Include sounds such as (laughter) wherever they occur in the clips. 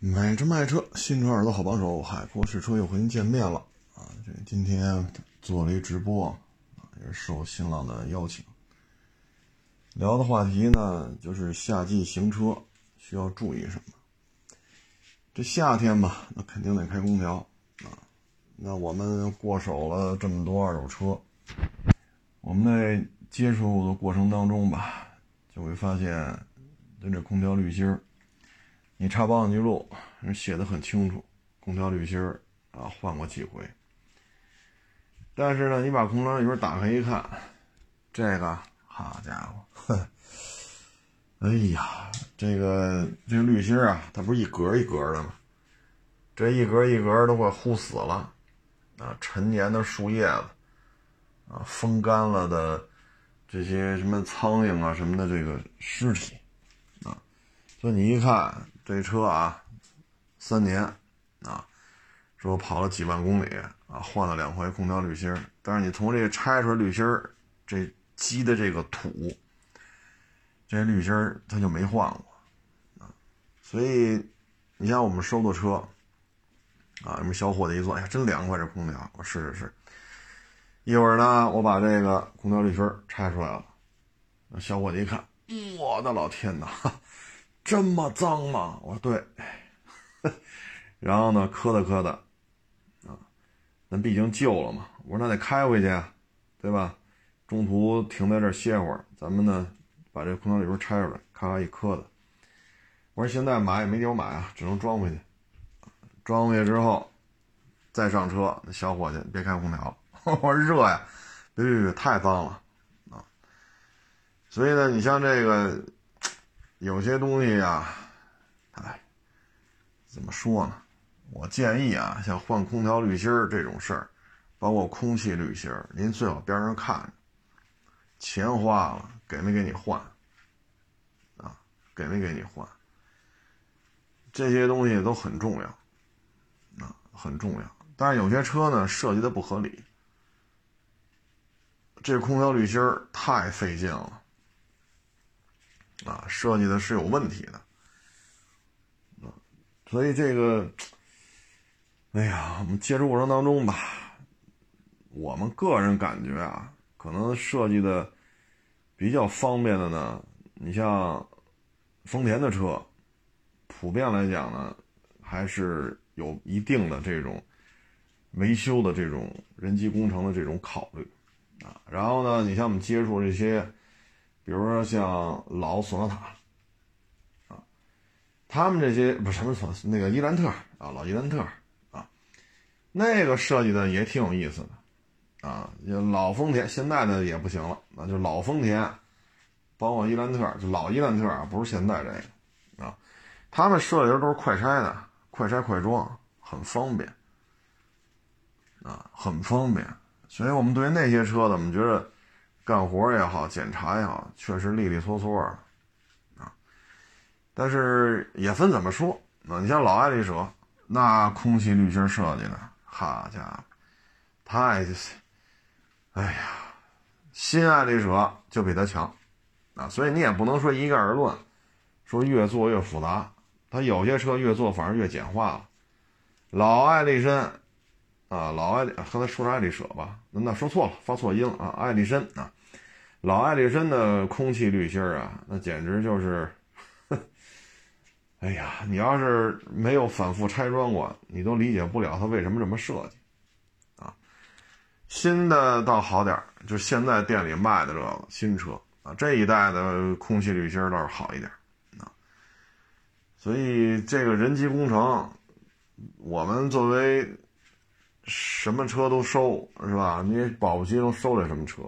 买车卖车，新车耳朵好帮手，海阔试车又和您见面了啊！这今天做了一直播啊，也是受新浪的邀请，聊的话题呢就是夏季行车需要注意什么。这夏天吧，那肯定得开空调啊。那我们过手了这么多二手车，我们在接触的过程当中吧，就会发现，跟这空调滤芯儿。你查保养记录，人写的很清楚，空调滤芯儿啊换过几回。但是呢，你把空调滤芯打开一看，这个好家伙，哎呀，这个这个滤芯啊，它不是一格一格的吗？这一格一格都快糊死了啊！陈年的树叶子啊，风干了的这些什么苍蝇啊什么的这个尸体啊，所以你一看。这车啊，三年啊，说跑了几万公里啊，换了两回空调滤芯但是你从这个拆出来滤芯这积的这个土，这滤芯它就没换过啊。所以你像我们收的车啊，什么小伙子一坐，哎呀，真凉快这空调。我试试试，一会儿呢，我把这个空调滤芯拆出来了，小伙子一看，我的老天哪！这么脏吗？我说对，(laughs) 然后呢，磕哒磕哒，啊，那毕竟旧了嘛。我说那得开回去，对吧？中途停在这歇会儿，咱们呢把这空调里边拆出来，咔咔一磕哒。我说现在买也没地方买啊，只能装回去。装回去之后再上车，那小伙计别开空调，(laughs) 我说热呀，别别别，太脏了啊。所以呢，你像这个。有些东西呀，哎，怎么说呢？我建议啊，像换空调滤芯这种事儿，包括空气滤芯儿，您最好边上看着，钱花了，给没给你换？啊，给没给你换？这些东西都很重要，啊，很重要。但是有些车呢，设计的不合理，这空调滤芯儿太费劲了。啊，设计的是有问题的，啊，所以这个，哎呀，我们接触过程当中吧，我们个人感觉啊，可能设计的比较方便的呢，你像丰田的车，普遍来讲呢，还是有一定的这种维修的这种人机工程的这种考虑，啊，然后呢，你像我们接触这些。比如说像老索纳塔，啊，他们这些不是什么索那个伊兰特啊，老伊兰特啊，那个设计的也挺有意思的，啊，老丰田现在的也不行了，那就老丰田，包括伊兰特，就老伊兰特啊，不是现在这个，啊，他们设计的都是快拆的，快拆快装，很方便，啊，很方便，所以我们对于那些车子，我们觉得。干活也好，检查也好，确实利利索索的，啊，但是也分怎么说啊。你像老爱丽舍，那空气滤芯设计的，好家伙，太，哎呀，新爱丽舍就比它强，啊，所以你也不能说一概而论，说越做越复杂，它有些车越做反而越简化了。老爱丽绅，啊，老爱刚才说是爱丽舍吧？那说错了，发错音了啊，爱丽绅啊。老爱丽绅的空气滤芯啊，那简直就是，(laughs) 哎呀，你要是没有反复拆装过，你都理解不了它为什么这么设计，啊，新的倒好点就现在店里卖的这个新车啊，这一代的空气滤芯倒是好一点，啊，所以这个人机工程，我们作为什么车都收是吧？你保不齐能收来什么车。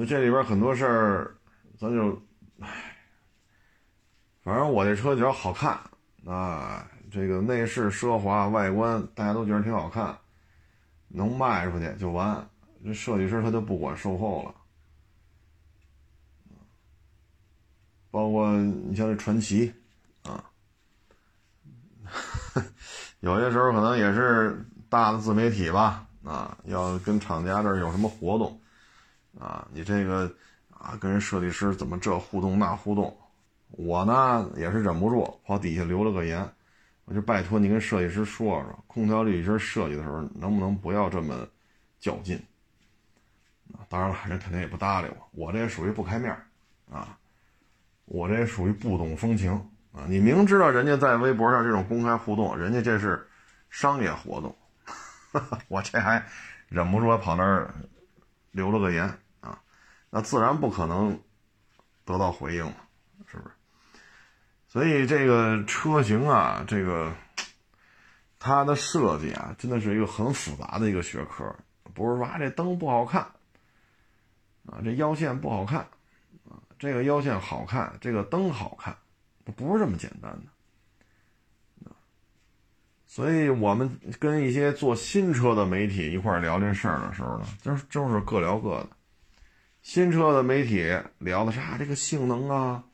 所以这里边很多事儿，咱就，唉，反正我这车只要好看，啊，这个内饰奢华，外观大家都觉得挺好看，能卖出去就完。这设计师他就不管售后了，包括你像这传奇，啊，(laughs) 有些时候可能也是大的自媒体吧，啊，要跟厂家这有什么活动。啊，你这个啊，跟人设计师怎么这互动那互动，我呢也是忍不住跑底下留了个言，我就拜托你跟设计师说说，空调滤芯设计的时候能不能不要这么较劲。当然了，人肯定也不搭理我，我这也属于不开面啊，我这属于不懂风情啊。你明知道人家在微博上这种公开互动，人家这是商业活动，(laughs) 我这还忍不住跑那儿留了个言啊，那自然不可能得到回应了，是不是？所以这个车型啊，这个它的设计啊，真的是一个很复杂的一个学科，不是说啊这灯不好看，啊这腰线不好看，啊这个腰线好看，这个灯好看，不是这么简单的。所以我们跟一些做新车的媒体一块聊这事儿的时候呢，就是就是各聊各的。新车的媒体聊的啥？这个性能啊。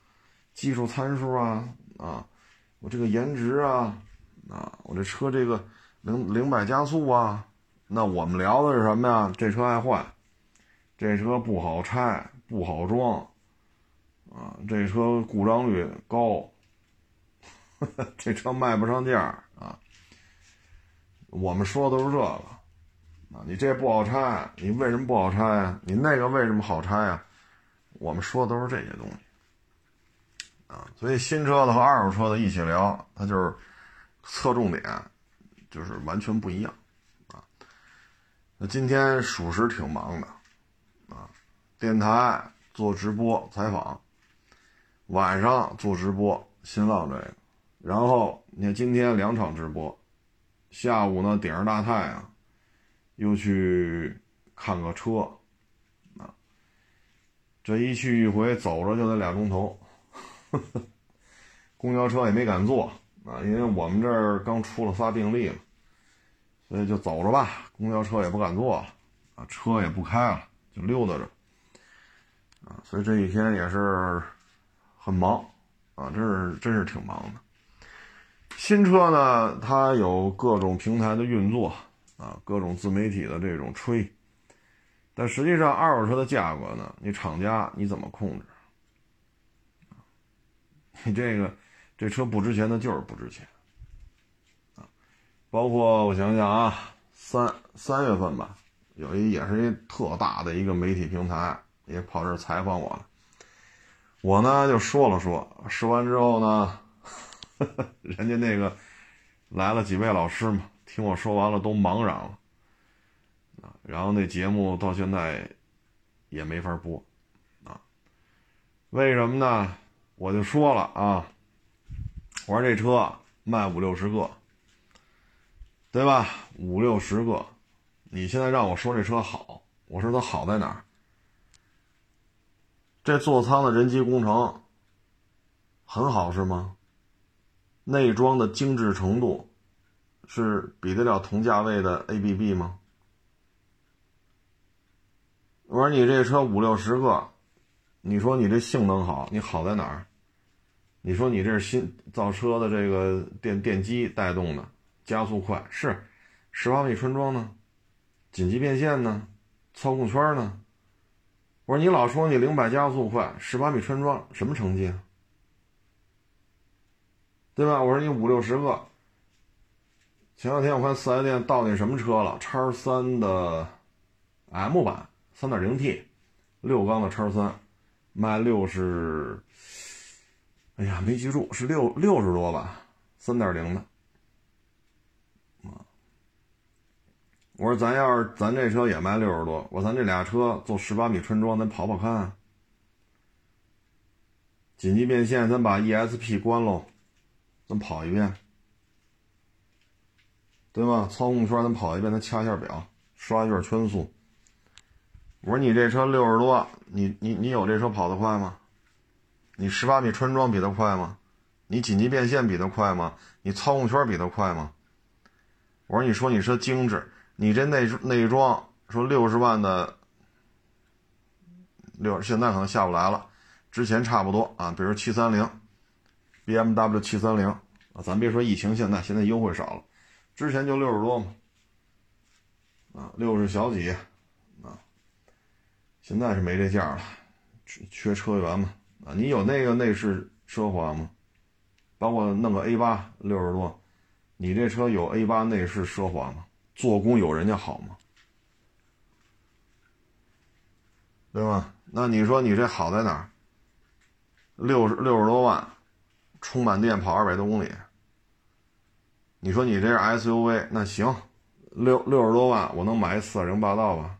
技术参数啊啊，我这个颜值啊啊，我这车这个零零百加速啊，那我们聊的是什么呀？这车爱坏，这车不好拆不好装啊，这车故障率高，(laughs) 这车卖不上价。我们说的都是这个啊，你这不好拆，你为什么不好拆呀？你那个为什么好拆呀？我们说的都是这些东西。啊，所以新车的和二手车的一起聊，它就是侧重点，就是完全不一样啊。那今天属实挺忙的啊，电台做直播采访，晚上做直播新浪这个，然后你看今天两场直播，下午呢顶着大太阳，又去看个车啊，这一去一回走着就得俩钟头。(laughs) 公交车也没敢坐啊，因为我们这儿刚出了仨病例嘛，所以就走着吧。公交车也不敢坐了啊，车也不开了，就溜达着啊。所以这一天也是很忙啊，真是真是挺忙的。新车呢，它有各种平台的运作啊，各种自媒体的这种吹，但实际上二手车的价格呢，你厂家你怎么控制？你这个，这车不值钱的，就是不值钱，啊，包括我想想啊，三三月份吧，有一也是一特大的一个媒体平台，也跑这采访我了，我呢就说了说，说完之后呢，(laughs) 人家那个来了几位老师嘛，听我说完了都茫然了，然后那节目到现在也没法播，啊，为什么呢？我就说了啊，我说这车卖五六十个，对吧？五六十个，你现在让我说这车好，我说它好在哪儿？这座舱的人机工程很好是吗？内装的精致程度是比得了同价位的 ABB 吗？我说你这车五六十个。你说你这性能好，你好在哪儿？你说你这是新造车的这个电电机带动的，加速快是，十八米穿装呢，紧急变线呢，操控圈呢？我说你老说你零百加速快，十八米穿装什么成绩啊？对吧？我说你五六十个，前两天我看四 S 店到那什么车了，叉三的 M 版，三点零 T，六缸的叉三。卖六十，哎呀，没记住是六六十多吧，三点零的。我说咱要是咱这车也卖六十多，我咱这俩车做十八米春装，咱跑跑看。紧急变线，咱把 ESP 关喽，咱跑一遍，对吧？操控圈咱跑一遍，咱掐一下表，刷一下圈速。我说你这车六十多，你你你有这车跑得快吗？你十八米穿装比它快吗？你紧急变线比它快吗？你操控圈比它快吗？我说你说你车精致，你这内内装说六十万的六，现在可能下不来了，之前差不多啊，比如七三零，BMW 七三零啊，咱别说疫情现在现在优惠少了，之前就六十多嘛，啊，六十小几。啊现在是没这价了，缺缺车源嘛？啊，你有那个内饰奢华吗？包括弄个 A 八六十多，你这车有 A 八内饰奢华吗？做工有人家好吗？对吧？那你说你这好在哪儿？六十六十多万，充满电跑二百多公里。你说你这是 SUV，那行，六六十多万我能买四点零霸道吧？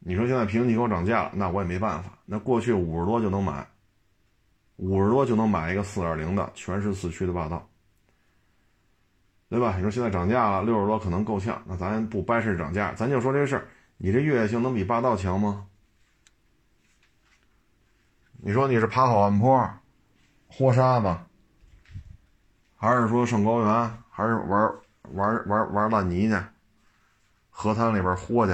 你说现在平行给我涨价了，那我也没办法。那过去五十多就能买，五十多就能买一个四点零的全时四驱的霸道，对吧？你说现在涨价了，六十多可能够呛，那咱不掰扯涨价，咱就说这事儿。你这越野性能比霸道强吗？你说你是爬好汉坡、豁沙子，还是说上高原，还是玩玩玩玩烂泥去？河滩里边豁去？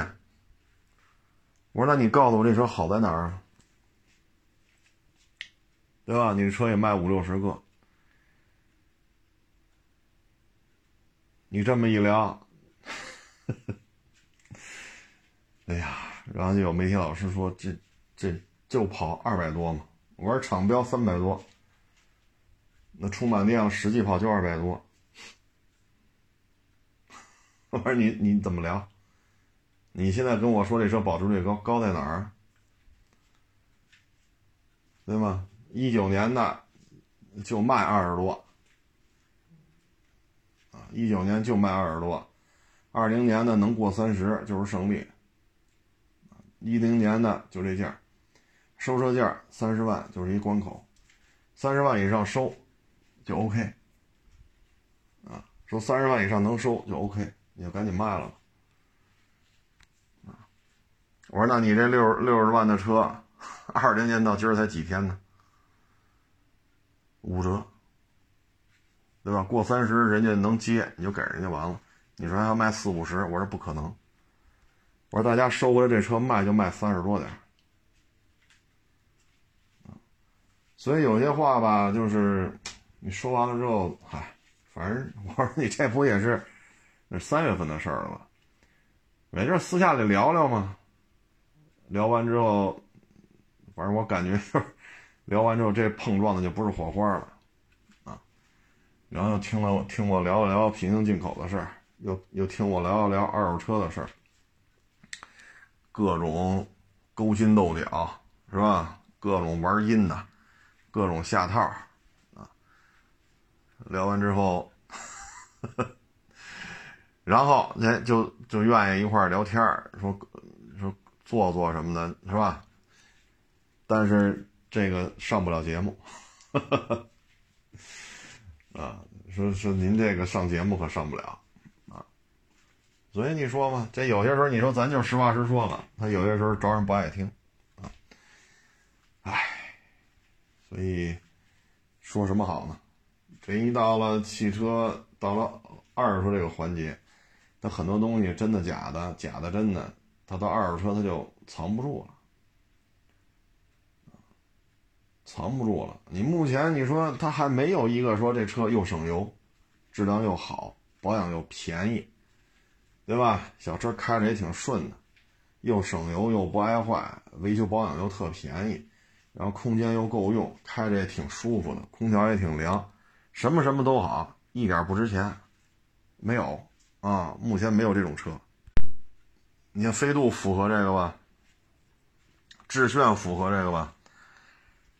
我说，那你告诉我这车好在哪儿啊？对吧？你这车也卖五六十个，你这么一聊。(laughs) 哎呀，然后就有媒体老师说：“这这就跑二百多嘛。”我说：“厂标三百多，那充满电实际跑就二百多。(laughs) ”我说：“你你怎么聊？你现在跟我说这车保值率高，高在哪儿？对吗？一九年的就卖二十多，啊，一九年就卖二十多，二零年的能过三十就是胜利。”一零年的就这价，收车价三十万就是一关口，三十万以上收就 OK，啊，说三十万以上能收就 OK，你就赶紧卖了吧，啊，我说那你这六六十万的车，二零年到今儿才几天呢？五折，对吧？过三十人家能接你就给人家完了，你说还要卖四五十，我说不可能。我说大家收回来这车卖就卖三十多点所以有些话吧，就是你说完了之后，嗨，反正我说你这不也是那三月份的事儿了？没事私下里聊聊嘛。聊完之后，反正我感觉就是聊完之后这碰撞的就不是火花了啊。然后又听了听我聊一聊平行进口的事儿，又又听我聊一聊二手车的事儿。各种勾心斗角是吧？各种玩阴的，各种下套啊！聊完之后，(laughs) 然后哎，就就愿意一块聊天说说做做什么的，是吧？但是这个上不了节目，(laughs) 啊，说说您这个上节目可上不了啊。所以你说嘛，这有些时候你说咱就实话实说了，他有些时候招人不爱听，啊，唉，所以说什么好呢？这一到了汽车到了二手车这个环节，它很多东西真的假的，假的真的，它到二手车它就藏不住了，藏不住了。你目前你说它还没有一个说这车又省油，质量又好，保养又便宜。对吧？小车开着也挺顺的，又省油又不爱坏，维修保养又特便宜，然后空间又够用，开着也挺舒服的，空调也挺凉，什么什么都好，一点不值钱，没有啊，目前没有这种车。你看飞度符合这个吧？致炫符合这个吧？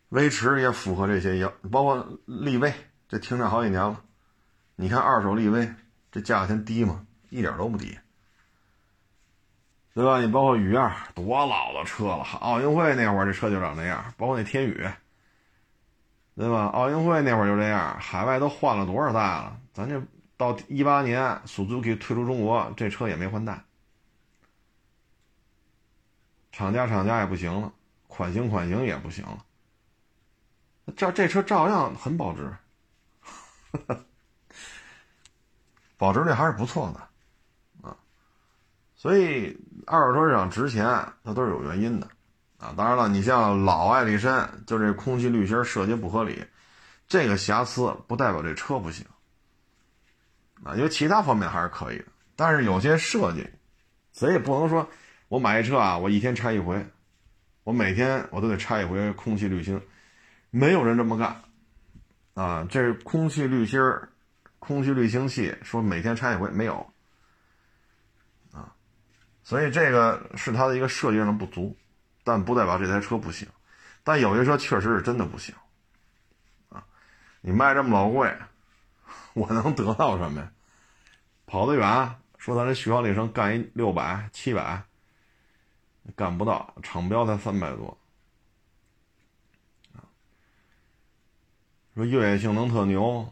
威驰也符合这些要，包括力威，这停产好几年了，你看二手力威这价钱低吗？一点都不低，对吧？你包括雨燕，多老的车了，奥运会那会儿这车就长那样，包括那天宇，对吧？奥运会那会儿就这样，海外都换了多少代了？咱这到一八年，Suzuki 退出中国，这车也没换代，厂家厂家也不行了，款型款型也不行了，这这车照样很保值，(laughs) 保值率还是不错的。所以二手车市场值钱，它都是有原因的，啊，当然了，你像老爱丽绅，就这空气滤芯设计不合理，这个瑕疵不代表这车不行，啊，因为其他方面还是可以的，但是有些设计，谁也不能说，我买一车啊，我一天拆一回，我每天我都得拆一回空气滤芯，没有人这么干，啊，这空气滤芯儿、空气滤清器说每天拆一回没有，所以这个是它的一个设计上的不足，但不代表这台车不行，但有些车确实是真的不行，啊，你卖这么老贵，我能得到什么呀？跑得远，说咱这续航里程干一六百、七百，干不到，厂标才三百多。说越野性能特牛，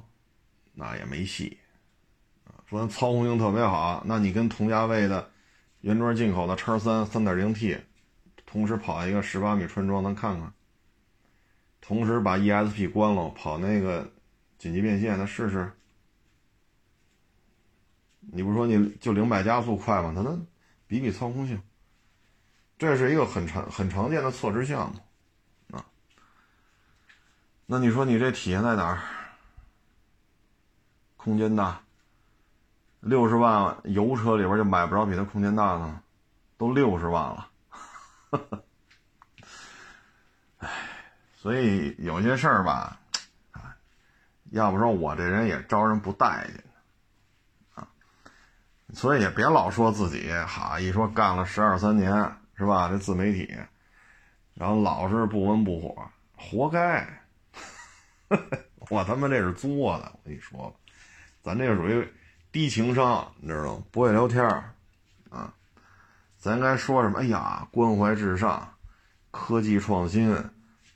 那也没戏，说操控性特别好，那你跟同价位的原装进口的叉三三点零 T，同时跑一个十八米纯装，咱看看。同时把 ESP 关了，跑那个紧急变线，咱试试。你不说你就零百加速快吗？它能比比操控性，这是一个很常很常见的测试项目。啊那你说你这体现在哪儿？空间大，六十万油车里边就买不着比它空间大的，都六十万了。(laughs) 哎，所以有些事儿吧，啊，要不说我这人也招人不待见啊。所以也别老说自己哈，一说干了十二三年是吧？这自媒体，然后老是不温不火，活该。(laughs) 我他妈这是作的，我跟你说，咱这个属于低情商，你知道吗？不会聊天儿啊。咱该说什么？哎呀，关怀至上，科技创新，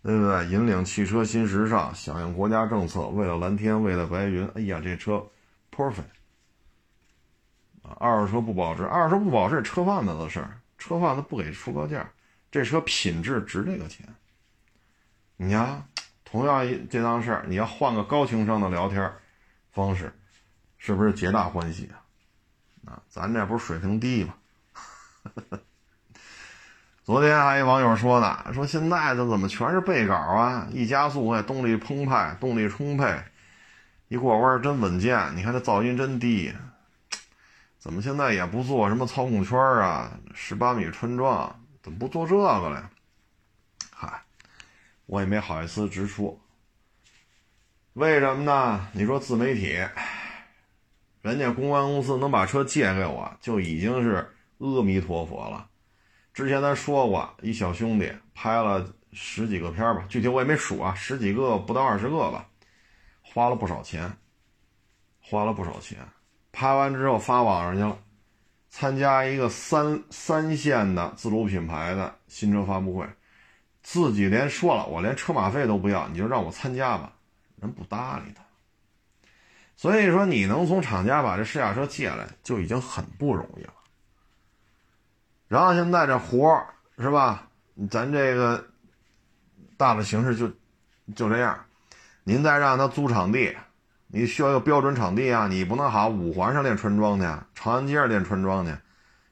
对不对？引领汽车新时尚，响应国家政策，为了蓝天，为了白云。哎呀，这车 perfect 啊！二手车不保值，二手车不保值，车贩子的事儿，车贩子不给出高价，这车品质值这个钱。你呀。同样一这档事儿，你要换个高情商的聊天方式，是不是皆大欢喜啊？啊，咱这不是水平低吗？(laughs) 昨天还有网友说呢，说现在这怎么全是背稿啊？一加速哎，动力澎湃，动力充沛，一过弯真稳健。你看这噪音真低，怎么现在也不做什么操控圈啊？十八米纯装，怎么不做这个嘞？我也没好意思直说，为什么呢？你说自媒体，人家公关公司能把车借给我，就已经是阿弥陀佛了。之前咱说过，一小兄弟拍了十几个片吧，具体我也没数啊，十几个不到二十个吧，花了不少钱，花了不少钱。拍完之后发网上去了，参加一个三三线的自主品牌的新车发布会。自己连说了，我连车马费都不要，你就让我参加吧，人不搭理他。所以说，你能从厂家把这试驾车借来，就已经很不容易了。然后现在这活儿是吧？咱这个大的形势就就这样。您再让他租场地，你需要一个标准场地啊，你不能好五环上练穿桩去，长安街上练穿桩去，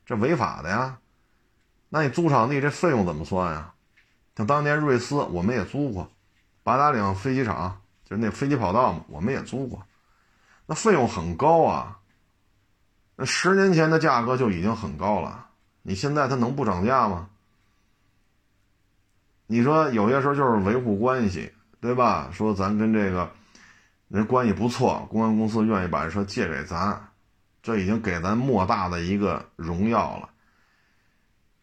这违法的呀。那你租场地这费用怎么算呀？像当年瑞思，我们也租过；八达岭飞机场，就是那飞机跑道嘛，我们也租过。那费用很高啊，那十年前的价格就已经很高了。你现在它能不涨价吗？你说有些时候就是维护关系，对吧？说咱跟这个人关系不错，公安公司愿意把这车借给咱，这已经给咱莫大的一个荣耀了。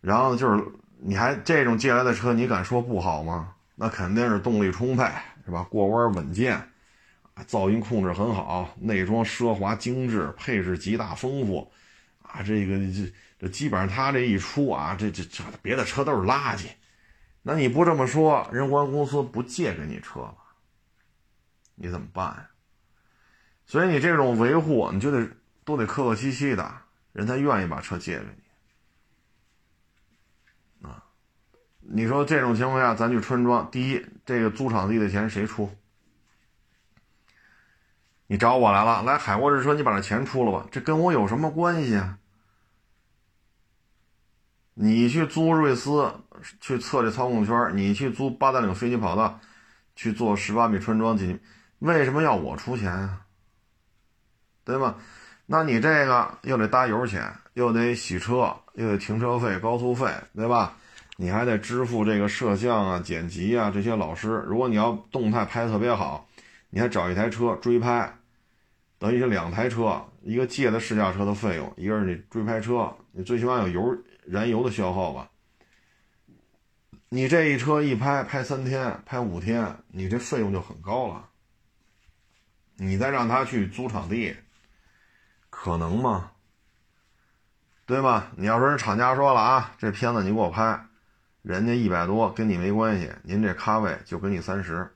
然后就是。你还这种借来的车，你敢说不好吗？那肯定是动力充沛，是吧？过弯稳健，噪音控制很好，内装奢华精致，配置极大丰富，啊，这个这这基本上他这一出啊，这这这别的车都是垃圾。那你不这么说，人公安公司不借给你车了，你怎么办？所以你这种维护，你就得都得客客气气的，人才愿意把车借给你。啊你说这种情况下，咱去春装，第一，这个租场地的钱谁出？你找我来了，来海沃日车，你把这钱出了吧，这跟我有什么关系啊？你去租瑞思去测这操控圈，你去租八达岭飞机跑道去做十八米穿装进去，为什么要我出钱啊？对吧？那你这个又得搭油钱，又得洗车，又得停车费、高速费，对吧？你还得支付这个摄像啊、剪辑啊这些老师。如果你要动态拍特别好，你还找一台车追拍，等于是两台车，一个借的试驾车的费用，一个是你追拍车，你最起码有油燃油的消耗吧。你这一车一拍拍三天、拍五天，你这费用就很高了。你再让他去租场地，可能吗？对吧？你要说人厂家说了啊，这片子你给我拍，人家一百多跟你没关系，您这咖位就给你三十，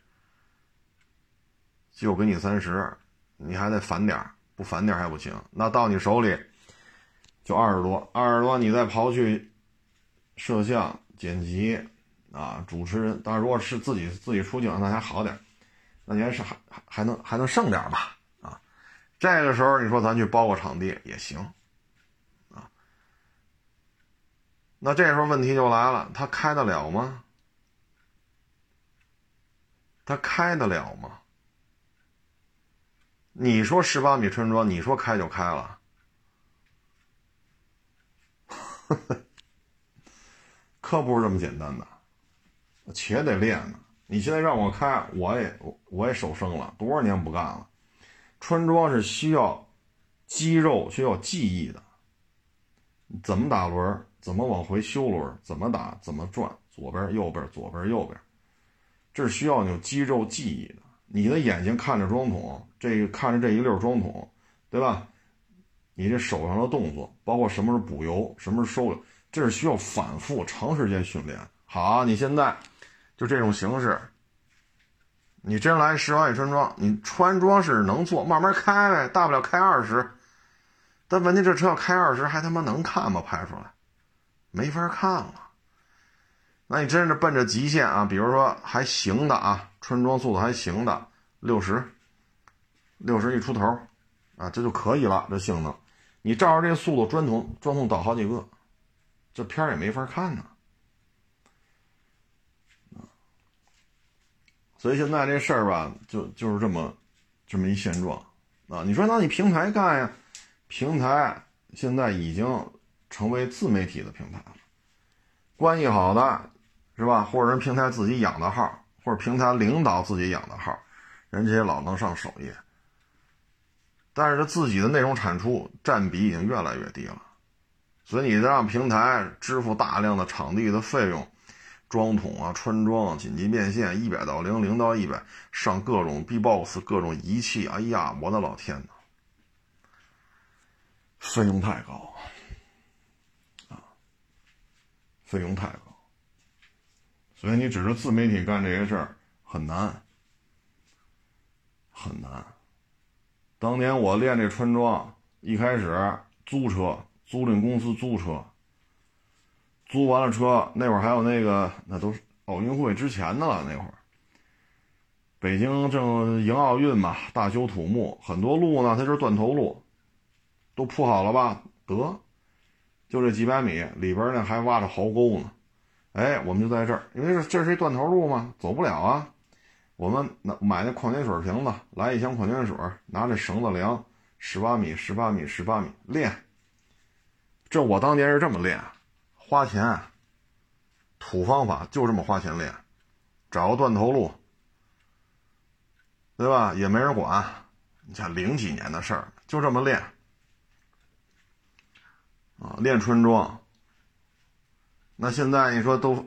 就给你三十，你还得返点不返点还不行。那到你手里就二十多，二十多你再刨去摄像、剪辑啊、主持人，当然如果是自己自己出镜那还好点。那你还是还还还能还能剩点吧？啊，这个时候你说咱去包个场地也行，啊，那这时候问题就来了，他开得了吗？他开得了吗？你说十八米春装，你说开就开了，可不是这么简单的，且得练呢。你现在让我开，我也我也手生了，多少年不干了。穿桩是需要肌肉、需要记忆的。怎么打轮？怎么往回修轮？怎么打？怎么转？左边、右边，左边、右边，这是需要有肌肉记忆的。你的眼睛看着桩桶，这个看着这一溜桩桶，对吧？你这手上的动作，包括什么是补油，什么是收油，这是需要反复、长时间训练。好，你现在。就这种形式，你真来十万米穿装，你穿装是能做，慢慢开呗，大不了开二十。但问题这车要开二十，还他妈能看吗？拍出来，没法看了。那你真是奔着极限啊，比如说还行的啊，穿装速度还行的，六十，六十一出头，啊，这就可以了。这性能，你照着这速度，砖筒砖筒倒好几个，这片儿也没法看呢。所以现在这事儿吧，就就是这么，这么一现状，啊，你说那你平台干呀？平台现在已经成为自媒体的平台了，关系好的，是吧？或者人平台自己养的号，或者平台领导自己养的号，人家也老能上首页，但是他自己的内容产出占比已经越来越低了，所以你让平台支付大量的场地的费用。装桶啊，穿装，紧急变现，一百到零，零到一百，上各种 B-box，各种仪器，哎呀，我的老天呐，费用太高啊，费用太高，所以你只是自媒体干这些事儿很难，很难。当年我练这穿装，一开始租车，租赁公司租车。租完了车，那会儿还有那个，那都是奥运会之前的了。那会儿，北京正迎奥运嘛，大修土木，很多路呢，它就是断头路，都铺好了吧？得，就这几百米里边呢，还挖着壕沟呢。哎，我们就在这儿，因为这这是一断头路嘛，走不了啊。我们拿买那矿泉水瓶子，来一箱矿泉水，拿这绳子量，十八米，十八米，十八米，练。这我当年是这么练。花钱，土方法就这么花钱练，找个断头路，对吧？也没人管，你像零几年的事儿，就这么练，啊，练春装。那现在你说都，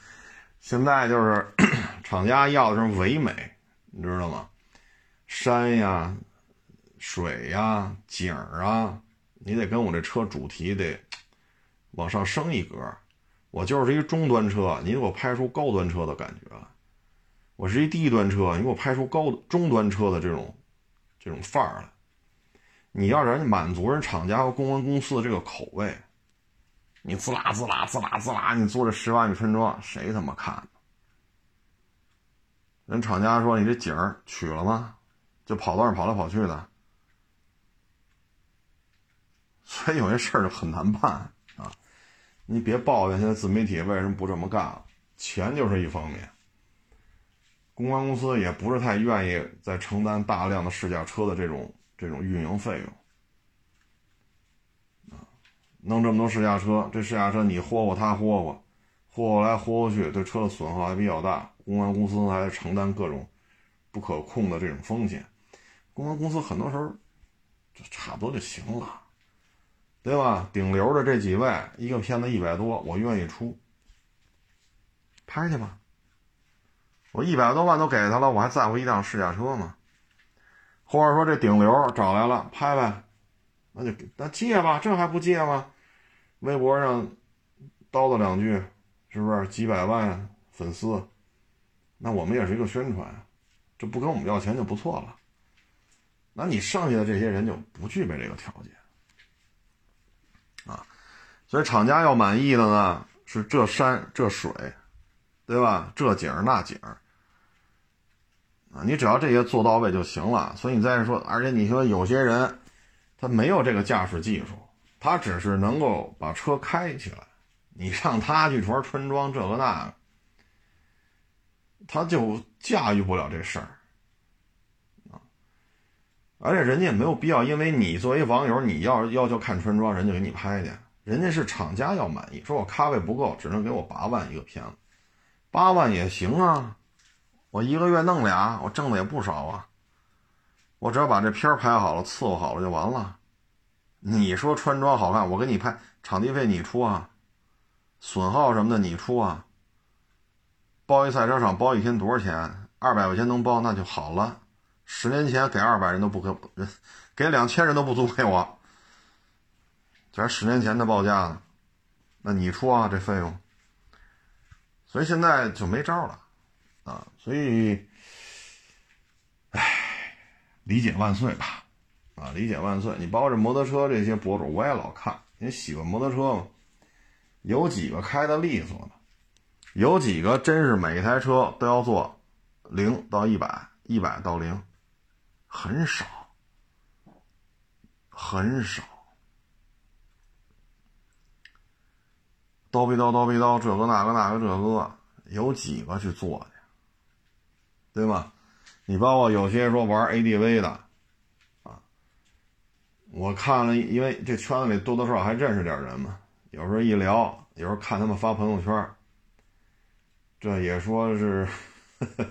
(laughs) 现在就是 (coughs) 厂家要的是唯美，你知道吗？山呀、水呀、景儿啊，你得跟我这车主题得。往上升一格，我就是一中端车，你给我拍出高端车的感觉来；我是一低端车，你给我拍出高中端车的这种这种范儿来。你要人家满足人厂家和公关公司的这个口味，你滋啦滋啦滋啦滋啦，你做这十万米分装，谁他妈看？人厂家说你这景儿取了吗？就跑道上跑来跑去的，所以有些事儿就很难办啊。你别抱怨现在自媒体为什么不这么干了，钱就是一方面，公关公司也不是太愿意再承担大量的试驾车的这种这种运营费用，弄这么多试驾车，这试驾车你霍霍他霍霍，豁过来豁过去，对车的损耗还比较大，公安公司还承担各种不可控的这种风险。公安公司很多时候就差不多就行了，对吧？顶流的这几位，一个片子一百多，我愿意出，拍去吧。我一百多万都给他了，我还在乎一辆试驾车吗？或者说这顶流找来了，拍拍，那就那借吧，这还不借吗？微博上叨叨两句，是不是几百万粉丝？那我们也是一个宣传，这不跟我们要钱就不错了。那你剩下的这些人就不具备这个条件啊，所以厂家要满意的呢是这山这水，对吧？这景那景啊，你只要这些做到位就行了。所以你再说，而且你说有些人他没有这个驾驶技术，他只是能够把车开起来，你让他去玩穿装这个那个，他就驾驭不了这事儿啊。而且人家也没有必要，因为你作为网友，你要要求看穿装，人家给你拍去。人家是厂家要满意，说我咖位不够，只能给我八万一个片子，八万也行啊。我一个月弄俩，我挣的也不少啊。我只要把这片儿拍好了，伺候好了就完了。你说穿装好看，我给你拍，场地费你出啊，损耗什么的你出啊。包一赛车场包一天多少钱？二百块钱能包那就好了。十年前给二百人都不给，给两千人都不租给我。咱十年前的报价呢？那你出啊这费用。所以现在就没招了，啊，所以，唉，理解万岁吧，啊，理解万岁。你包括这摩托车这些博主，我也老看，你喜欢摩托车嘛？有几个开的利索的？有几个真是每一台车都要做零到一百，一百到零？很少，很少，叨逼叨叨逼叨，这个那个那个这个，有几个去做的，对吧？你包括有些说玩 ADV 的，我看了，因为这圈子里多多少少还认识点人嘛，有时候一聊，有时候看他们发朋友圈，这也说是。呵呵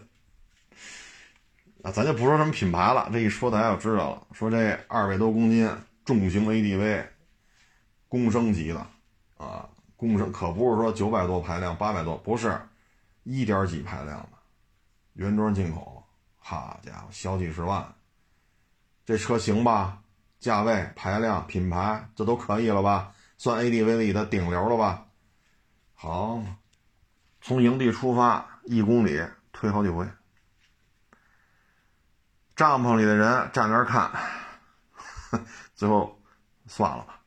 啊，咱就不说什么品牌了，这一说大家就知道了。说这二百多公斤重型 ADV，公升级的，啊，公升可不是说九百多排量、八百多，不是，一点几排量的，原装进口，好家伙，小几十万，这车行吧？价位、排量、品牌，这都可以了吧？算 ADV 里的顶流了吧？好，从营地出发，一公里推好几回。帐篷里的人站那儿看，(laughs) 最后算了吧。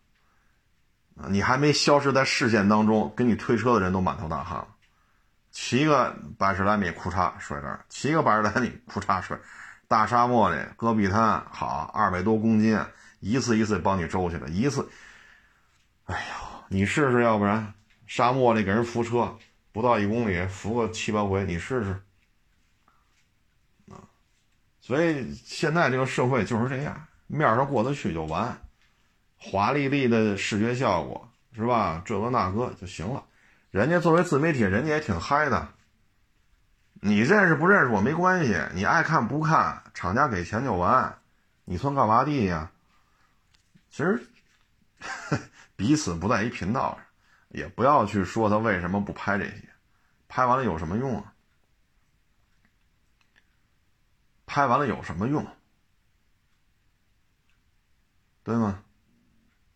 你还没消失在视线当中，给你推车的人都满头大汗了。骑个百十来米，裤衩摔这儿；骑个百十来米，裤衩摔。大沙漠里，戈壁滩，好，二百多公斤，一次一次帮你周去了，一次。哎呦，你试试，要不然沙漠里给人扶车，不到一公里扶个七八回，你试试啊。所以现在这个社会就是这样，面上过得去就完，华丽丽的视觉效果是吧？这个那个就行了。人家作为自媒体，人家也挺嗨的。你认识不认识我没关系，你爱看不看，厂家给钱就完，你算干嘛的呀？其实 (laughs) 彼此不在一频道上，也不要去说他为什么不拍这些，拍完了有什么用啊？拍完了有什么用？对吗？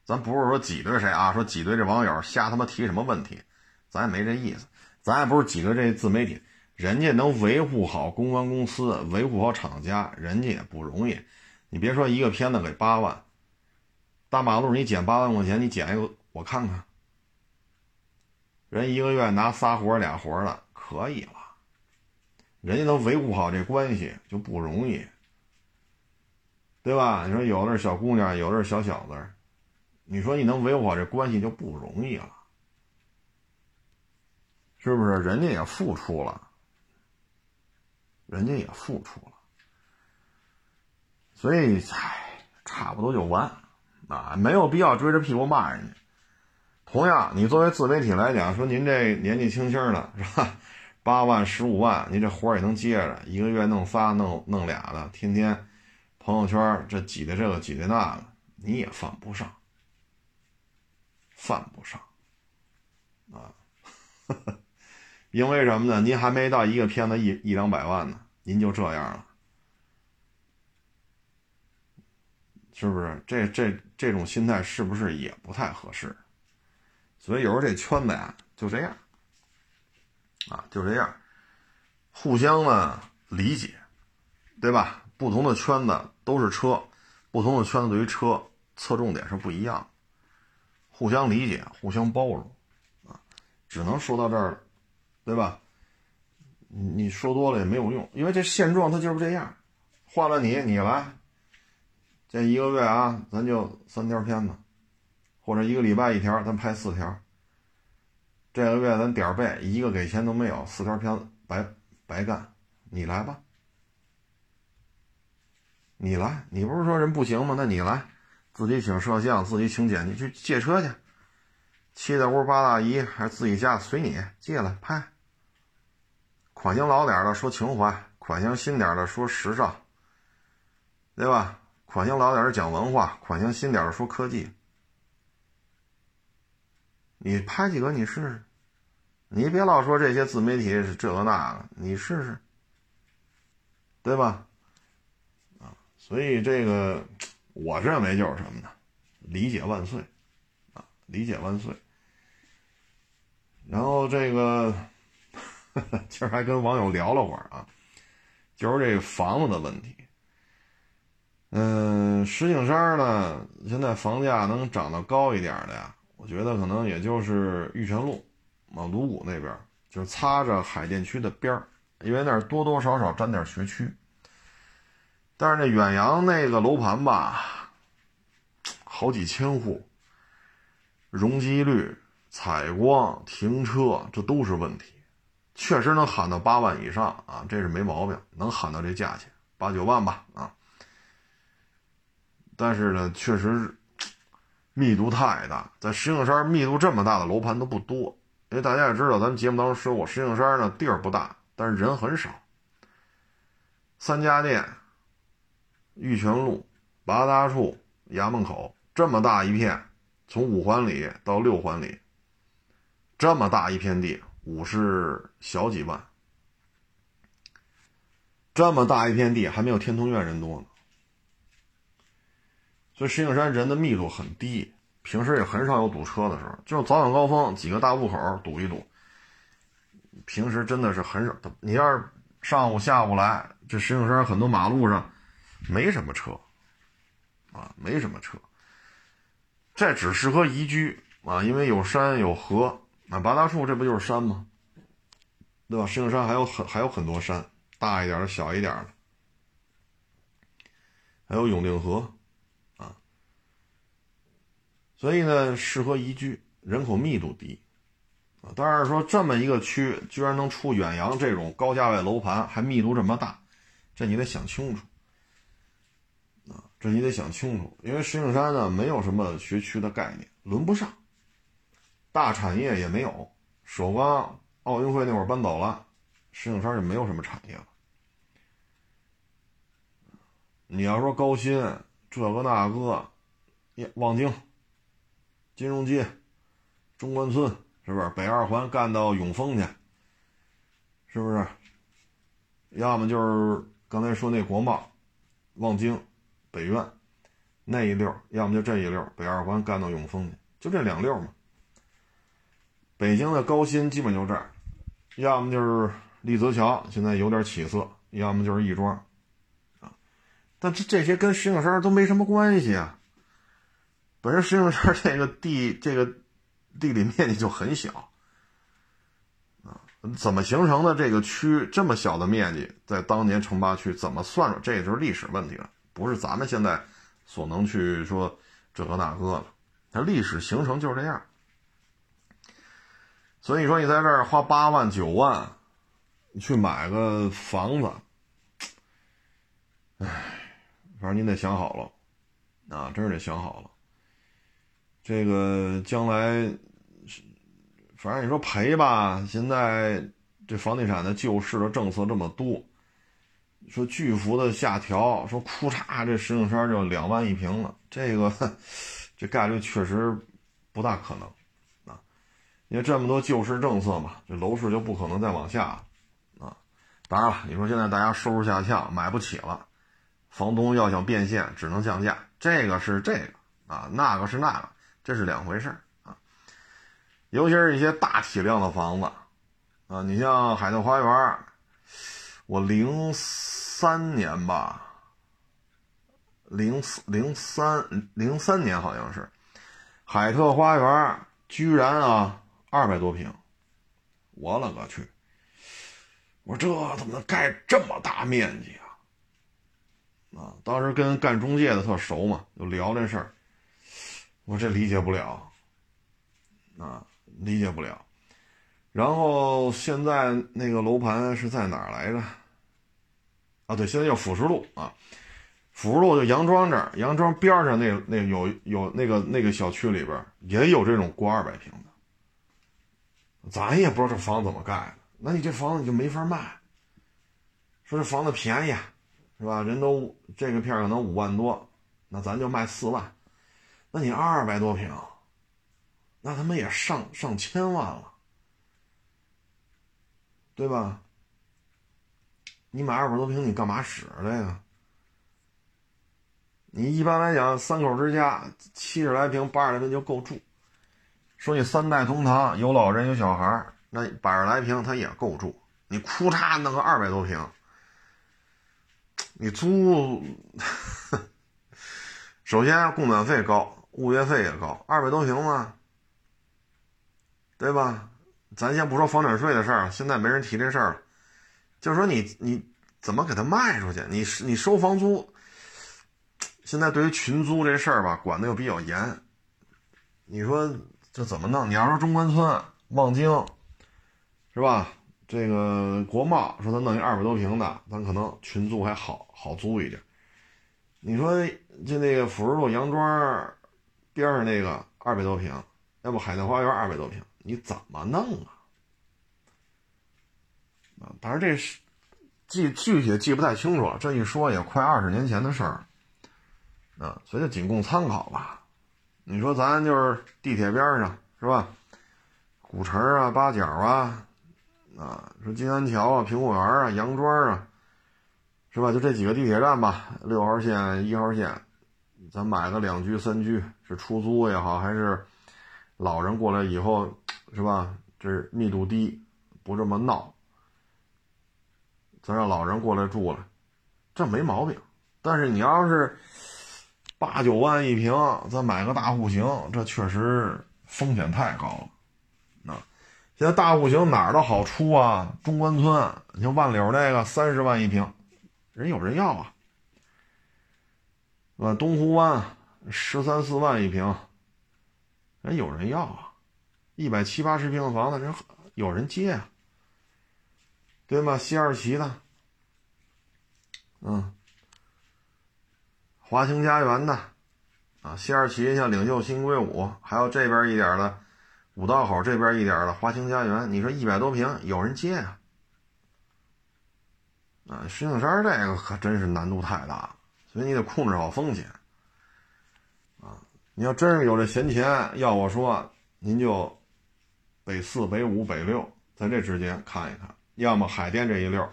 咱不是说挤兑谁啊，说挤兑这网友瞎他妈提什么问题，咱也没这意思。咱也不是挤兑这自媒体，人家能维护好公关公司，维护好厂家，人家也不容易。你别说一个片子给八万，大马路你捡八万块钱，你捡一个我看看，人一个月拿仨活俩活的可以了。人家能维护好这关系就不容易，对吧？你说有的是小姑娘，有的是小小子，你说你能维护好这关系就不容易了，是不是？人家也付出了，人家也付出了，所以，唉，差不多就完，啊，没有必要追着屁股骂人家。同样，你作为自媒体来讲，说您这年纪轻轻的，是吧？八万、十五万，你这活也能接着，一个月弄仨、弄弄俩的，天天朋友圈这挤的这个挤的那个，你也犯不上，犯不上啊！(laughs) 因为什么呢？您还没到一个片子一一两百万呢，您就这样了，是不是？这这这种心态是不是也不太合适？所以有时候这圈子呀，就这样，啊，就这样，互相呢理解，对吧？不同的圈子都是车，不同的圈子对于车侧重点是不一样，互相理解，互相包容，啊，只能说到这儿了，对吧？你你说多了也没有用，因为这现状它就是这样，换了你，你来，这一个月啊，咱就三条片子。或者一个礼拜一条，咱拍四条。这个月咱点背，一个给钱都没有，四条片子白白干。你来吧，你来，你不是说人不行吗？那你来，自己请摄像，自己请剪辑，去借车去。七大姑八大姨还是自己家，随你借来拍。款型老点的说情怀，款型新点的说时尚，对吧？款型老点的讲文化，款型新点的说科技。你拍几个你试试，你别老说这些自媒体是这个那个，你试试，对吧？啊，所以这个我认为就是什么呢？理解万岁，啊，理解万岁。然后这个 (laughs) 今儿还跟网友聊了会儿啊，就是这个房子的问题。嗯，石景山呢，现在房价能涨到高一点的呀？我觉得可能也就是玉泉路，啊，鲁谷那边，就是擦着海淀区的边儿，因为那儿多多少少沾点学区。但是那远洋那个楼盘吧，好几千户，容积率、采光、停车，这都是问题。确实能喊到八万以上啊，这是没毛病，能喊到这价钱八九万吧啊。但是呢，确实。密度太大，在石景山密度这么大的楼盘都不多，因为大家也知道，咱们节目当中说过，石景山呢地儿不大，但是人很少。三家店、玉泉路、八大处、衙门口这么大一片，从五环里到六环里，这么大一片地，五十小几万，这么大一片地还没有天通苑人多呢。所以石景山人的密度很低，平时也很少有堵车的时候，就是早晚高峰几个大路口堵一堵。平时真的是很少。你要是上午、下午来，这石景山很多马路上没什么车，啊，没什么车。这只适合宜居啊，因为有山有河。那八大处这不就是山吗？对吧？石景山还有很还有很多山，大一点的、小一点的，还有永定河。所以呢，适合宜居，人口密度低，啊，但是说这么一个区居然能出远洋这种高价位楼盘，还密度这么大，这你得想清楚，啊，这你得想清楚，因为石景山呢没有什么学区的概念，轮不上，大产业也没有，首钢奥运会那会儿搬走了，石景山就没有什么产业了。你要说高新这个那个，望京。金融街、中关村是不是北二环干到永丰去？是不是？要么就是刚才说那国贸、望京、北苑那一溜要么就这一溜北二环干到永丰去，就这两溜嘛。北京的高新基本就这儿，要么就是立泽桥，现在有点起色；要么就是亦庄，啊，但这这些跟石景山都没什么关系啊。本身石景山这个地，这个地理面积就很小，啊，怎么形成的这个区这么小的面积？在当年城八区怎么算出？这也就是历史问题了，不是咱们现在所能去说这个那个的。它历史形成就是这样。所以说，你在这儿花八万九万，去买个房子，唉，反正你得想好了，啊，真是得想好了。这个将来反正你说赔吧，现在这房地产的救市的政策这么多，说巨幅的下调，说库嚓这石景山就两万一平了，这个 (laughs) 这概率确实不大可能啊，因为这么多救市政策嘛，这楼市就不可能再往下啊。当然了，你说现在大家收入下降，买不起了，房东要想变现，只能降价，这个是这个啊，那个是那个，这是两回事啊。尤其是一些大体量的房子啊，你像海特花园，我零三年吧，零四零三零三年好像是海特花园，居然啊二百多平，我勒个去！我说这怎么盖这么大面积啊？啊，当时跟干中介的特熟嘛，就聊这事儿。我这理解不了，啊，理解不了。然后现在那个楼盘是在哪儿来着？啊，对，现在叫辅石路啊，辅石路就杨庄这儿，杨庄边上那那有有那个那个小区里边也有这种过二百平的，咱也不知道这房怎么盖的。那你这房子你就没法卖。说这房子便宜，是吧？人都这个片可能五万多，那咱就卖四万。那你二百多平，那他妈也上上千万了，对吧？你买二百多平，你干嘛使的呀？你一般来讲，三口之家，七十来平、八十来平就够住。说你三代同堂，有老人有小孩那百十来平他也够住，你哭嚓弄个二百多平，你租，(laughs) 首先供暖费高，物业费也高，二百多平嘛，对吧？咱先不说房产税的事儿，现在没人提这事儿了，就是说你你怎么给它卖出去？你你收房租，现在对于群租这事儿吧，管的又比较严，你说这怎么弄？你要说中关村、望京。是吧？这个国贸说他弄一二百多平的，咱可能群租还好好租一点。你说就那个辅石路杨庄边上那个二百多平，要不海淀花园二百多平，你怎么弄啊？啊，当然这是记具体记不太清楚了，这一说也快二十年前的事儿啊，所以就仅供参考吧。你说咱就是地铁边上是吧？古城啊，八角啊。啊，说金安桥啊，平果园啊，杨庄啊，是吧？就这几个地铁站吧，六号线、一号线，咱买个两居、三居，是出租也好，还是老人过来以后，是吧？这密度低，不这么闹，咱让老人过来住了，这没毛病。但是你要是八九万一平，咱买个大户型，这确实风险太高了。那现在大户型哪儿都好出啊，中关村，你像万柳那个三十万一平，人有人要啊，呃？东湖湾十三四万一平，人有人要啊，一百七八十平的房子人有人接啊，对吗？西二旗的，嗯，华清家园的，啊，西二旗像领袖新硅谷，还有这边一点的。五道口这边一点的华清家园，你说一百多平有人接啊？啊，石景山这个可真是难度太大了，所以你得控制好风险。你要真是有这闲钱，要我说，您就北四、北五、北六在这之间看一看，要么海淀这一溜，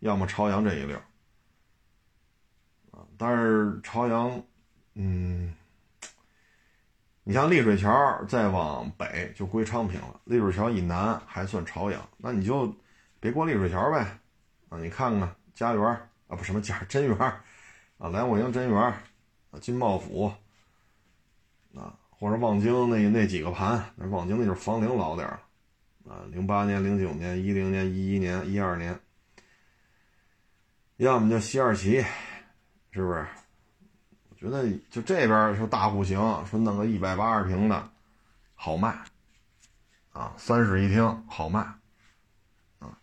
要么朝阳这一溜。啊，但是朝阳，嗯。你像丽水桥再往北就归昌平了，丽水桥以南还算朝阳，那你就别过丽水桥呗，啊，你看看家园啊，不什么家真园啊，来我营真园啊，金茂府啊，或者望京那那几个盘，那望京那就是房龄老点儿啊，零八年、零九年、一零年、一一年、一二年，要么就西二旗，是不是？我觉得就这边说大户型，说弄个一百八十平的，好卖，啊，三室一厅好卖，啊，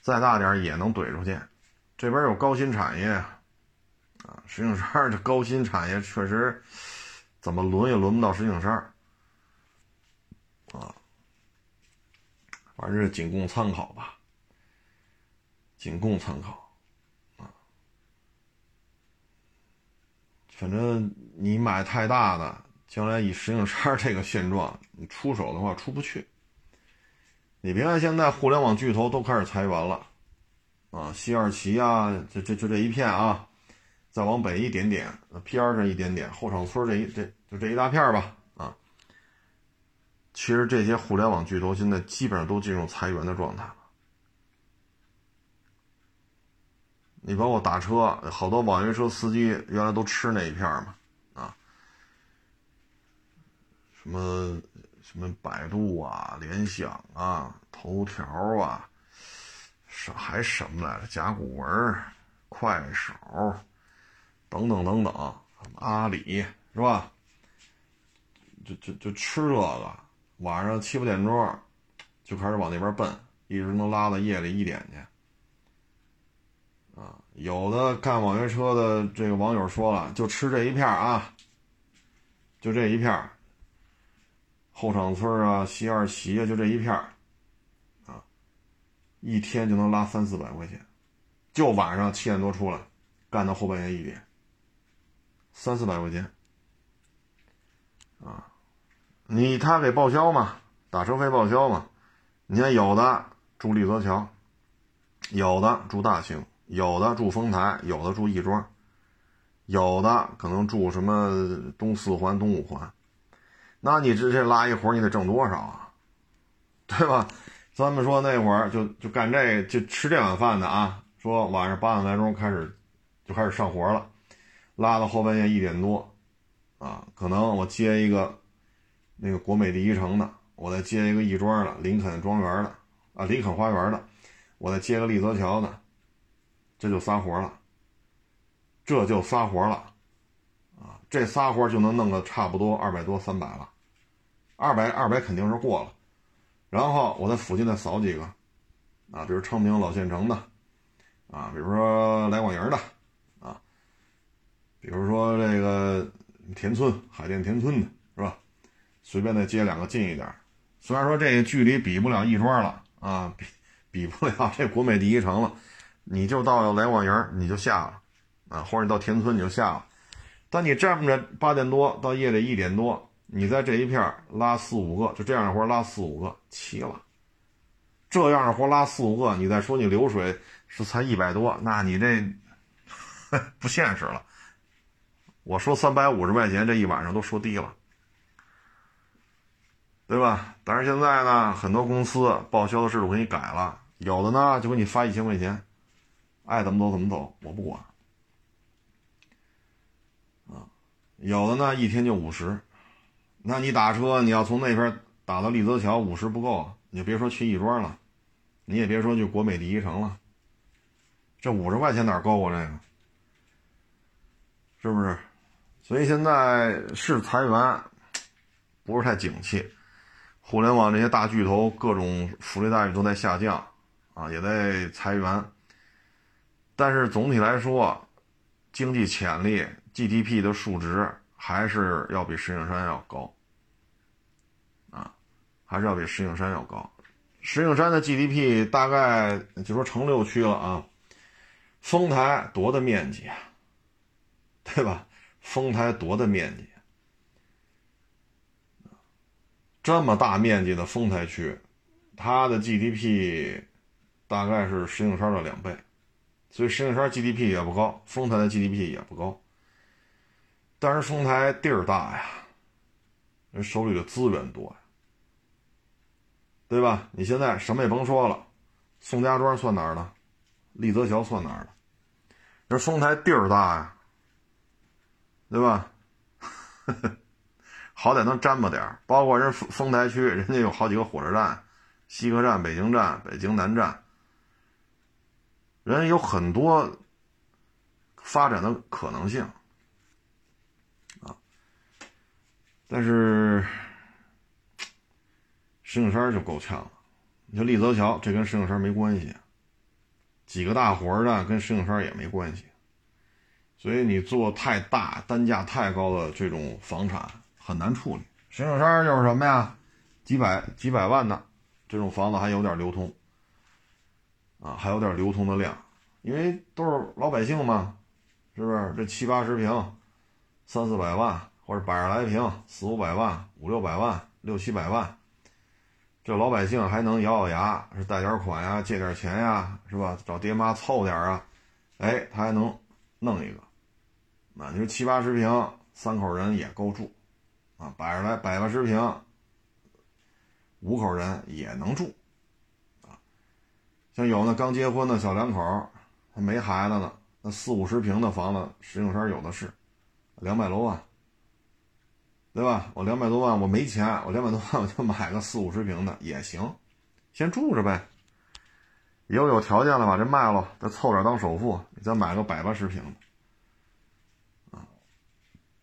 再大点也能怼出去。这边有高新产业，啊，石景山这高新产业确实，怎么轮也轮不到石景山，啊，反正仅供参考吧，仅供参考啊。反正你买太大的，将来以石景山这个现状，你出手的话出不去。你别看现在互联网巨头都开始裁员了，啊，西二旗啊，这这就这一片啊，再往北一点点，边上一点点，后场村这一这就这一大片吧，啊，其实这些互联网巨头现在基本上都进入裁员的状态了。你包括打车，好多网约车司机原来都吃那一片嘛，啊，什么？什么百度啊、联想啊、头条啊，什还什么来着？甲骨文、快手等等等等，阿里是吧？就就就吃这个，晚上七八点钟就开始往那边奔，一直能拉到夜里一点去。啊，有的干网约车的这个网友说了，就吃这一片啊，就这一片。后场村啊，西二旗啊，就这一片啊，一天就能拉三四百块钱，就晚上七点多出来，干到后半夜一点，三四百块钱，啊，你他给报销嘛，打车费报销嘛，你看有的住立泽桥，有的住大兴，有的住丰台，有的住亦庄，有的可能住什么东四环、东五环。那你这这拉一活你得挣多少啊？(laughs) 对吧？咱们说那会儿就就干这就吃这碗饭的啊，说晚上八点来钟开始就开始上活了，拉到后半夜一点多，啊，可能我接一个那个国美第一城的，我再接一个亦庄的、林肯庄园的啊、林肯花园的，我再接个立泽桥的，这就仨活了，这就仨活了。啊这仨活就能弄个差不多二百多三百了，二百二百肯定是过了，然后我在附近再扫几个，啊，比如昌平老县城的，啊，比如说来广营的，比如说这个田村海淀田村的是吧？随便再接两个近一点，虽然说这个距离比不了亦庄了啊，比比不了这国美第一城了，你就到来广营你就下了，啊，或者你到田村你就下了。但你这么着，八点多到夜里一点多，你在这一片拉四五个，就这样的活拉四五个，齐了。这样的活拉四五个，你再说你流水是才一百多，那你这 (laughs) 不现实了。我说三百五十块钱这一晚上都说低了，对吧？但是现在呢，很多公司报销的制度给你改了，有的呢就给你发一千块钱，爱怎么走怎么走，我不管。啊有的呢，一天就五十，那你打车，你要从那边打到立泽桥，五十不够，你就别说去亦庄了，你也别说去国美第一城了，这五十块钱哪够啊？这个是不是？所以现在是裁员，不是太景气，互联网这些大巨头各种福利待遇都在下降，啊，也在裁员，但是总体来说，经济潜力。GDP 的数值还是要比石景山要高，啊，还是要比石景山要高。石景山的 GDP 大概就说城六区了啊，丰台多大面积啊？对吧？丰台多大面积？这么大面积的丰台区，它的 GDP 大概是石景山的两倍，所以石景山 GDP 也不高，丰台的 GDP 也不高。但是丰台地儿大呀，人手里的资源多呀，对吧？你现在什么也甭说了，宋家庄算哪儿的？立泽桥算哪儿的？这丰台地儿大呀，对吧？(laughs) 好歹能沾巴点。包括人丰丰台区，人家有好几个火车站，西客站、北京站、北京南站，人有很多发展的可能性。但是石景山就够呛了，你说立泽桥这跟石景山没关系，几个大活的跟石景山也没关系，所以你做太大、单价太高的这种房产很难处理。石景山就是什么呀？几百几百万的，这种房子还有点流通，啊，还有点流通的量，因为都是老百姓嘛，是不是？这七八十平，三四百万，或者百十来平，四五百万，五六百万，六七百万，这老百姓还能咬咬牙，是贷点款呀，借点钱呀，是吧？找爹妈凑点啊，哎，他还能弄一个。那你说七八十平，三口人也够住，啊，百十来百八十平，五口人也能住，啊，像有那刚结婚的小两口，还没孩子呢，那四五十平的房子，石景山有的是，两百多万，对吧？我两百多万，我没钱，我两百多万我就买个四五十平的也行，先住着呗。以后有条件了把这卖了，再凑点当首付，你再买个百八十平的。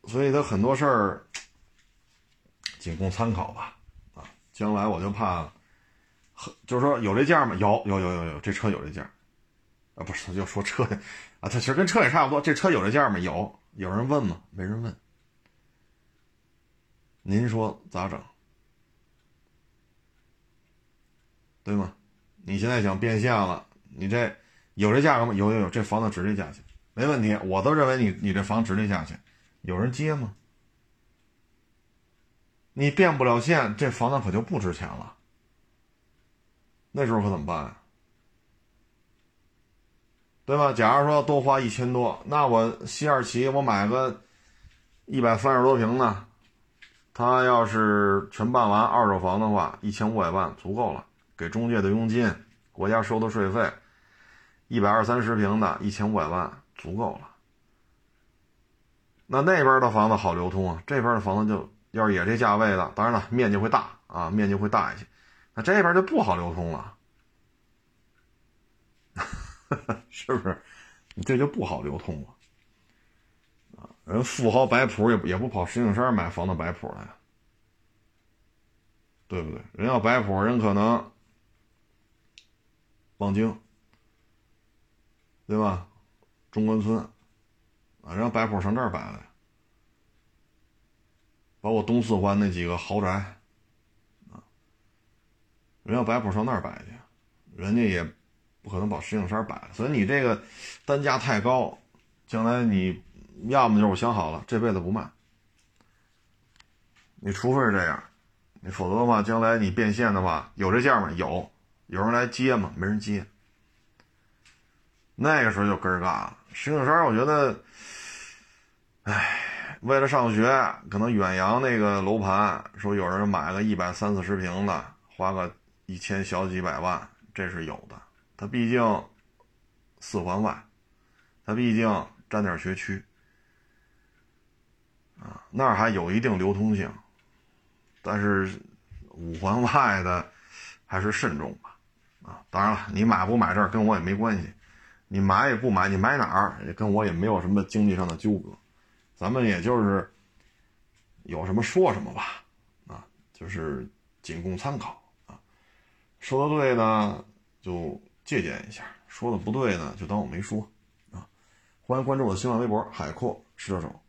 所以他很多事儿仅供参考吧，啊，将来我就怕，就是说有这价吗？有有有有有，这车有这价，啊，不是，就说车，啊，它其实跟车也差不多，这车有这价吗？有，有人问吗？没人问，您说咋整？对吗？你现在想变现了，你这有这价格吗？有有有，这房子值这价钱，没问题，我都认为你你这房值这价钱。有人接吗？你变不了现，这房子可就不值钱了。那时候可怎么办？对吧？假如说多花一千多，那我西二旗我买个一百三十多平的，他要是全办完二手房的话，一千五百万足够了，给中介的佣金，国家收的税费，一百二三十平的一千五百万足够了。那那边的房子好流通啊，这边的房子就要是也这价位的，当然了，面积会大啊，面积会大一些。那这边就不好流通了，(laughs) 是不是？你这就不好流通了啊！人富豪摆谱也也不跑石景山买房子摆谱来，对不对？人要摆谱，人可能望京，对吧？中关村。啊，让摆谱上这儿摆来，包括东四环那几个豪宅，啊，人要摆谱上那儿摆去，人家也不可能把石景山摆，所以你这个单价太高，将来你要么就是我想好了，这辈子不卖，你除非是这样，你否则的话，将来你变现的话，有这价吗？有，有人来接吗？没人接，那个时候就根儿嘎了。石景山，我觉得。唉，为了上学，可能远洋那个楼盘说有人买个一百三四十平的，花个一千小几百万，这是有的。它毕竟四环外，它毕竟沾点学区啊，那儿还有一定流通性。但是五环外的还是慎重吧。啊，当然了，你买不买这儿跟我也没关系，你买也不买，你买哪儿也跟我也没有什么经济上的纠葛。咱们也就是有什么说什么吧，啊，就是仅供参考啊。说的对呢，就借鉴一下；说的不对呢，就当我没说啊。欢迎关注我的新浪微博“海阔试车手”。